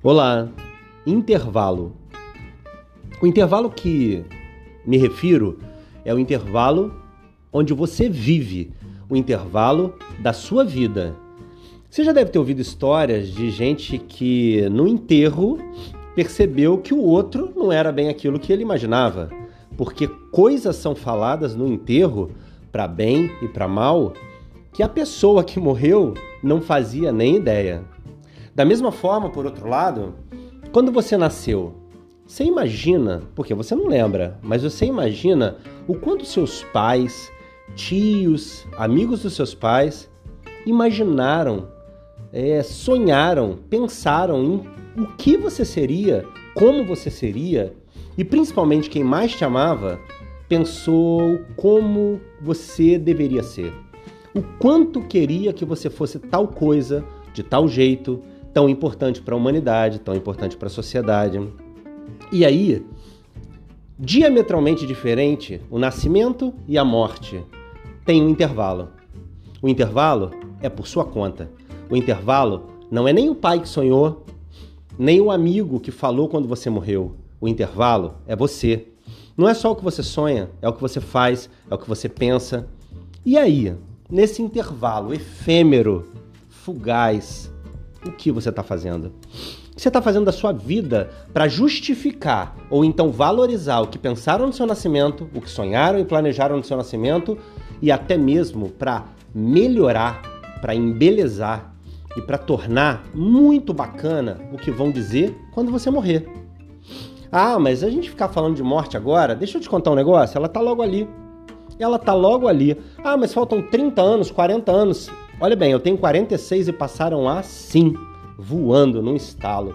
Olá, intervalo. O intervalo que me refiro é o intervalo onde você vive, o intervalo da sua vida. Você já deve ter ouvido histórias de gente que no enterro percebeu que o outro não era bem aquilo que ele imaginava, porque coisas são faladas no enterro, para bem e para mal, que a pessoa que morreu não fazia nem ideia. Da mesma forma, por outro lado, quando você nasceu, você imagina, porque você não lembra, mas você imagina o quanto seus pais, tios, amigos dos seus pais imaginaram, é, sonharam, pensaram em o que você seria, como você seria e principalmente quem mais te amava pensou como você deveria ser. O quanto queria que você fosse tal coisa, de tal jeito, tão importante para a humanidade, tão importante para a sociedade. E aí, diametralmente diferente, o nascimento e a morte tem um intervalo. O intervalo é por sua conta. O intervalo não é nem o pai que sonhou, nem o amigo que falou quando você morreu. O intervalo é você. Não é só o que você sonha, é o que você faz, é o que você pensa. E aí, nesse intervalo efêmero, fugaz, o que você está fazendo. Você está fazendo da sua vida para justificar ou então valorizar o que pensaram no seu nascimento, o que sonharam e planejaram no seu nascimento e até mesmo para melhorar, para embelezar e para tornar muito bacana o que vão dizer quando você morrer. Ah, mas a gente ficar falando de morte agora, deixa eu te contar um negócio, ela tá logo ali. Ela tá logo ali. Ah, mas faltam 30 anos, 40 anos. Olha bem, eu tenho 46 e passaram assim, voando num estalo.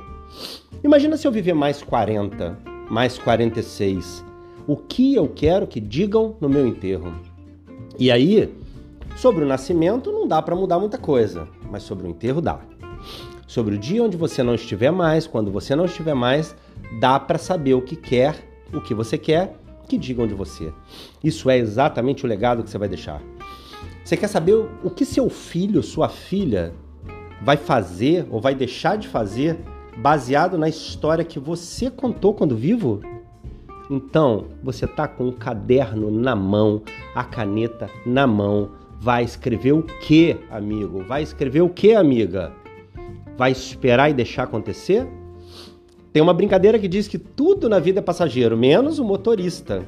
Imagina se eu viver mais 40, mais 46. O que eu quero que digam no meu enterro? E aí, sobre o nascimento não dá para mudar muita coisa, mas sobre o enterro dá. Sobre o dia onde você não estiver mais, quando você não estiver mais, dá para saber o que quer, o que você quer que digam de você. Isso é exatamente o legado que você vai deixar. Você quer saber o que seu filho, sua filha vai fazer ou vai deixar de fazer baseado na história que você contou quando vivo? Então, você tá com o caderno na mão, a caneta na mão, vai escrever o que, amigo? Vai escrever o que, amiga? Vai esperar e deixar acontecer? Tem uma brincadeira que diz que tudo na vida é passageiro, menos o motorista.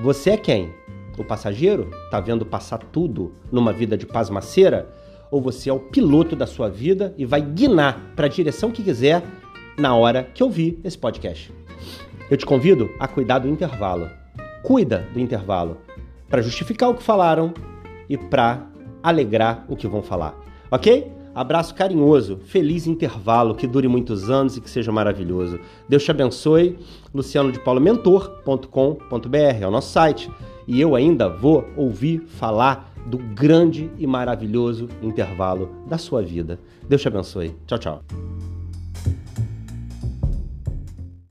Você é quem? O passageiro, tá vendo passar tudo numa vida de pasmaceira, ou você é o piloto da sua vida e vai guinar para a direção que quiser na hora que ouvir esse podcast. Eu te convido a cuidar do intervalo. Cuida do intervalo para justificar o que falaram e para alegrar o que vão falar. OK? Abraço carinhoso, feliz intervalo, que dure muitos anos e que seja maravilhoso. Deus te abençoe. Luciano de Paulo Mentor.com.br é o nosso site e eu ainda vou ouvir falar do grande e maravilhoso intervalo da sua vida. Deus te abençoe. Tchau, tchau.